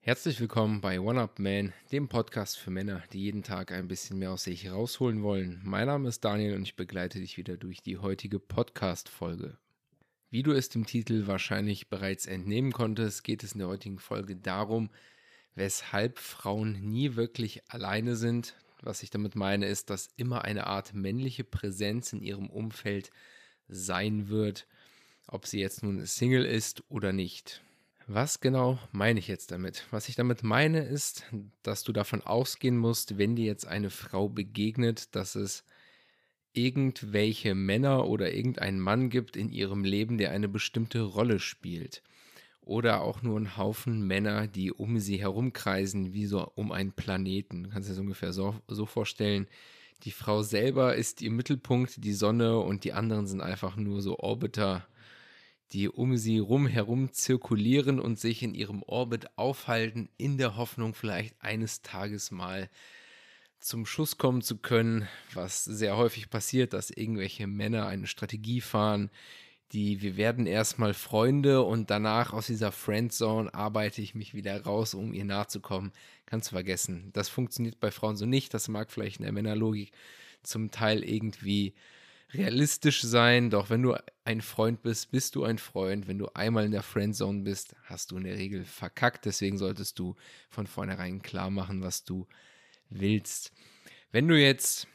Herzlich willkommen bei One Up Man, dem Podcast für Männer, die jeden Tag ein bisschen mehr aus sich rausholen wollen. Mein Name ist Daniel und ich begleite dich wieder durch die heutige Podcast-Folge. Wie du es dem Titel wahrscheinlich bereits entnehmen konntest, geht es in der heutigen Folge darum, weshalb Frauen nie wirklich alleine sind. Was ich damit meine, ist, dass immer eine Art männliche Präsenz in ihrem Umfeld sein wird, ob sie jetzt nun Single ist oder nicht. Was genau meine ich jetzt damit? Was ich damit meine ist, dass du davon ausgehen musst, wenn dir jetzt eine Frau begegnet, dass es irgendwelche Männer oder irgendeinen Mann gibt in ihrem Leben, der eine bestimmte Rolle spielt. Oder auch nur einen Haufen Männer, die um sie herumkreisen, wie so um einen Planeten. Du kannst dir das ungefähr so, so vorstellen. Die Frau selber ist ihr Mittelpunkt, die Sonne und die anderen sind einfach nur so Orbiter die um sie rum herum zirkulieren und sich in ihrem Orbit aufhalten, in der Hoffnung, vielleicht eines Tages mal zum Schuss kommen zu können, was sehr häufig passiert, dass irgendwelche Männer eine Strategie fahren, die wir werden erstmal Freunde und danach aus dieser Friendzone arbeite ich mich wieder raus, um ihr nahe zu kommen. Kannst du vergessen. Das funktioniert bei Frauen so nicht. Das mag vielleicht in der Männerlogik zum Teil irgendwie realistisch sein, doch wenn du ein Freund bist, bist du ein Freund. Wenn du einmal in der Friendzone bist, hast du in der Regel verkackt. Deswegen solltest du von vornherein klar machen, was du willst. Wenn du jetzt,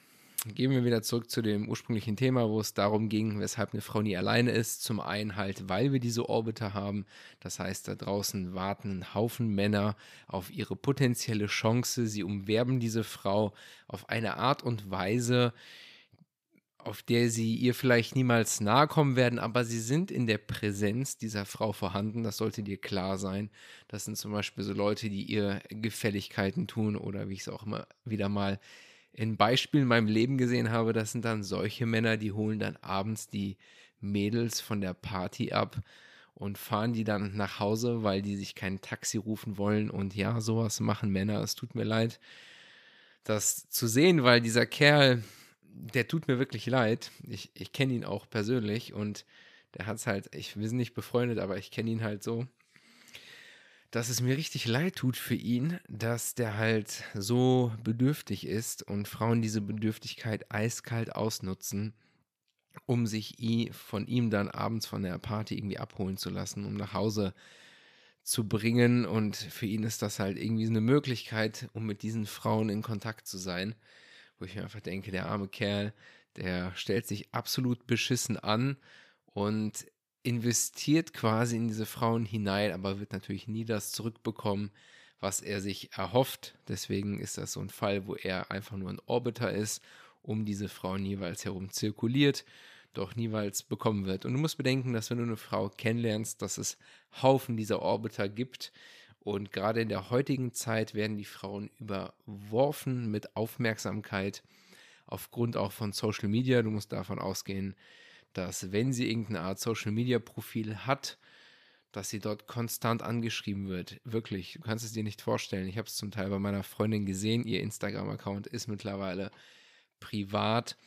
gehen wir wieder zurück zu dem ursprünglichen Thema, wo es darum ging, weshalb eine Frau nie alleine ist. Zum einen halt, weil wir diese Orbiter haben. Das heißt, da draußen warten ein Haufen Männer auf ihre potenzielle Chance. Sie umwerben diese Frau auf eine Art und Weise, auf der sie ihr vielleicht niemals nahe kommen werden, aber sie sind in der Präsenz dieser Frau vorhanden. Das sollte dir klar sein. Das sind zum Beispiel so Leute, die ihr Gefälligkeiten tun oder wie ich es auch immer wieder mal in Beispielen in meinem Leben gesehen habe. Das sind dann solche Männer, die holen dann abends die Mädels von der Party ab und fahren die dann nach Hause, weil die sich kein Taxi rufen wollen. Und ja, sowas machen Männer. Es tut mir leid, das zu sehen, weil dieser Kerl der tut mir wirklich leid. Ich, ich kenne ihn auch persönlich und der hat es halt, ich, wir sind nicht befreundet, aber ich kenne ihn halt so, dass es mir richtig leid tut für ihn, dass der halt so bedürftig ist und Frauen diese Bedürftigkeit eiskalt ausnutzen, um sich von ihm dann abends von der Party irgendwie abholen zu lassen, um nach Hause zu bringen. Und für ihn ist das halt irgendwie eine Möglichkeit, um mit diesen Frauen in Kontakt zu sein wo ich mir einfach denke, der arme Kerl, der stellt sich absolut beschissen an und investiert quasi in diese Frauen hinein, aber wird natürlich nie das zurückbekommen, was er sich erhofft. Deswegen ist das so ein Fall, wo er einfach nur ein Orbiter ist, um diese Frauen jeweils herum zirkuliert, doch niemals bekommen wird. Und du musst bedenken, dass wenn du eine Frau kennenlernst, dass es Haufen dieser Orbiter gibt, und gerade in der heutigen Zeit werden die Frauen überworfen mit Aufmerksamkeit aufgrund auch von Social Media. Du musst davon ausgehen, dass wenn sie irgendeine Art Social Media Profil hat, dass sie dort konstant angeschrieben wird. Wirklich, du kannst es dir nicht vorstellen. Ich habe es zum Teil bei meiner Freundin gesehen. Ihr Instagram-Account ist mittlerweile privat.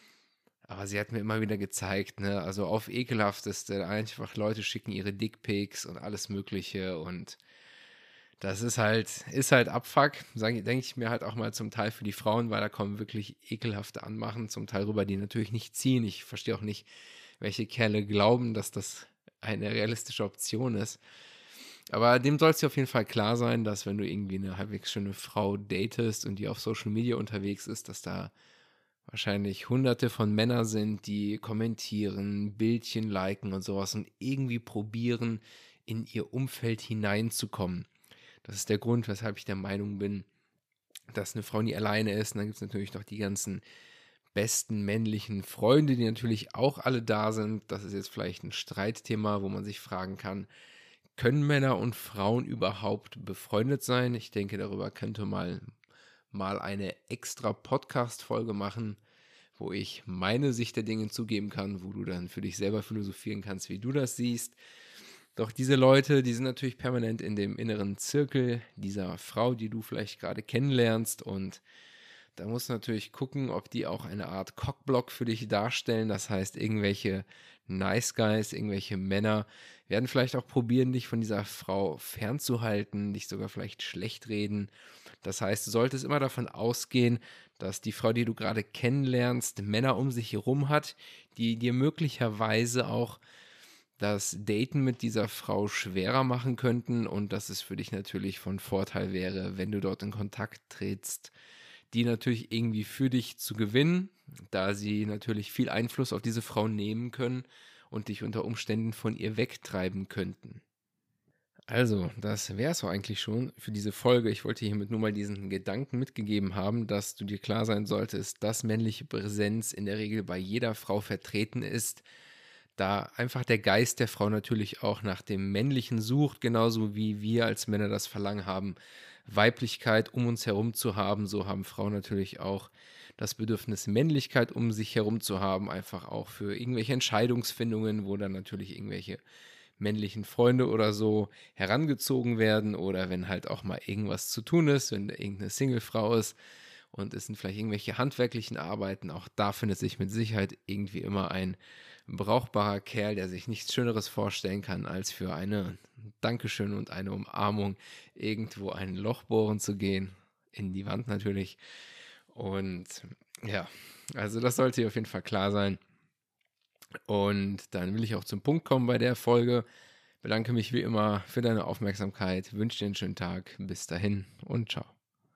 Aber sie hat mir immer wieder gezeigt, ne, also auf ekelhafteste, einfach Leute schicken ihre Dickpics und alles Mögliche und das ist halt, ist halt Abfuck, denke ich mir halt auch mal zum Teil für die Frauen, weil da kommen wirklich ekelhafte Anmachen, zum Teil rüber, die natürlich nicht ziehen. Ich verstehe auch nicht, welche Kerle glauben, dass das eine realistische Option ist. Aber dem soll es dir auf jeden Fall klar sein, dass wenn du irgendwie eine halbwegs schöne Frau datest und die auf Social Media unterwegs ist, dass da wahrscheinlich hunderte von Männern sind, die kommentieren, Bildchen liken und sowas und irgendwie probieren, in ihr Umfeld hineinzukommen. Das ist der Grund, weshalb ich der Meinung bin, dass eine Frau nie alleine ist. Und dann gibt es natürlich noch die ganzen besten männlichen Freunde, die natürlich auch alle da sind. Das ist jetzt vielleicht ein Streitthema, wo man sich fragen kann, können Männer und Frauen überhaupt befreundet sein? Ich denke, darüber könnte mal mal eine extra Podcast-Folge machen, wo ich meine Sicht der Dinge zugeben kann, wo du dann für dich selber philosophieren kannst, wie du das siehst. Doch diese Leute, die sind natürlich permanent in dem inneren Zirkel dieser Frau, die du vielleicht gerade kennenlernst. Und Da musst du natürlich gucken, ob die auch eine Art Cockblock für dich darstellen. Das heißt, irgendwelche Nice Guys, irgendwelche Männer werden vielleicht auch probieren, dich von dieser Frau fernzuhalten, dich sogar vielleicht schlecht reden. Das heißt, du solltest immer davon ausgehen, dass die Frau, die du gerade kennenlernst, Männer um sich herum hat, die dir möglicherweise auch das Daten mit dieser Frau schwerer machen könnten und dass es für dich natürlich von Vorteil wäre, wenn du dort in Kontakt trittst, die natürlich irgendwie für dich zu gewinnen, da sie natürlich viel Einfluss auf diese Frau nehmen können und dich unter Umständen von ihr wegtreiben könnten. Also, das wäre es eigentlich schon für diese Folge. Ich wollte hiermit nur mal diesen Gedanken mitgegeben haben, dass du dir klar sein solltest, dass männliche Präsenz in der Regel bei jeder Frau vertreten ist, da einfach der Geist der Frau natürlich auch nach dem Männlichen sucht, genauso wie wir als Männer das Verlangen haben, Weiblichkeit um uns herum zu haben, so haben Frauen natürlich auch das Bedürfnis, Männlichkeit um sich herum zu haben, einfach auch für irgendwelche Entscheidungsfindungen, wo dann natürlich irgendwelche männlichen Freunde oder so herangezogen werden oder wenn halt auch mal irgendwas zu tun ist, wenn irgendeine Singlefrau ist und es sind vielleicht irgendwelche handwerklichen Arbeiten, auch da findet sich mit Sicherheit irgendwie immer ein brauchbarer Kerl, der sich nichts Schöneres vorstellen kann, als für eine Dankeschön und eine Umarmung irgendwo ein Loch bohren zu gehen. In die Wand natürlich. Und ja, also das sollte dir auf jeden Fall klar sein. Und dann will ich auch zum Punkt kommen bei der Folge. Bedanke mich wie immer für deine Aufmerksamkeit, wünsche dir einen schönen Tag. Bis dahin und ciao.